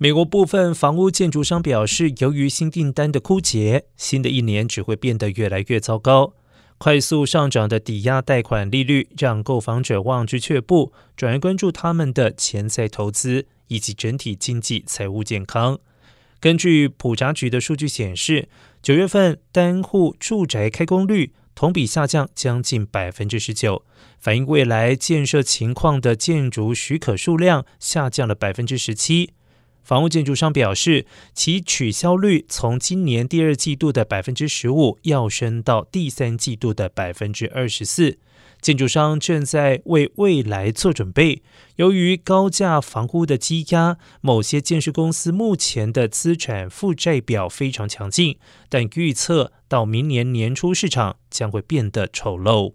美国部分房屋建筑商表示，由于新订单的枯竭，新的一年只会变得越来越糟糕。快速上涨的抵押贷款利率让购房者望之却步，转而关注他们的潜在投资以及整体经济财务健康。根据普查局的数据显示，九月份单户住宅开工率同比下降将近百分之十九，反映未来建设情况的建筑许可数量下降了百分之十七。房屋建筑商表示，其取消率从今年第二季度的百分之十五要升到第三季度的百分之二十四。建筑商正在为未来做准备。由于高价房屋的积压，某些建设公司目前的资产负债表非常强劲，但预测到明年年初市场将会变得丑陋。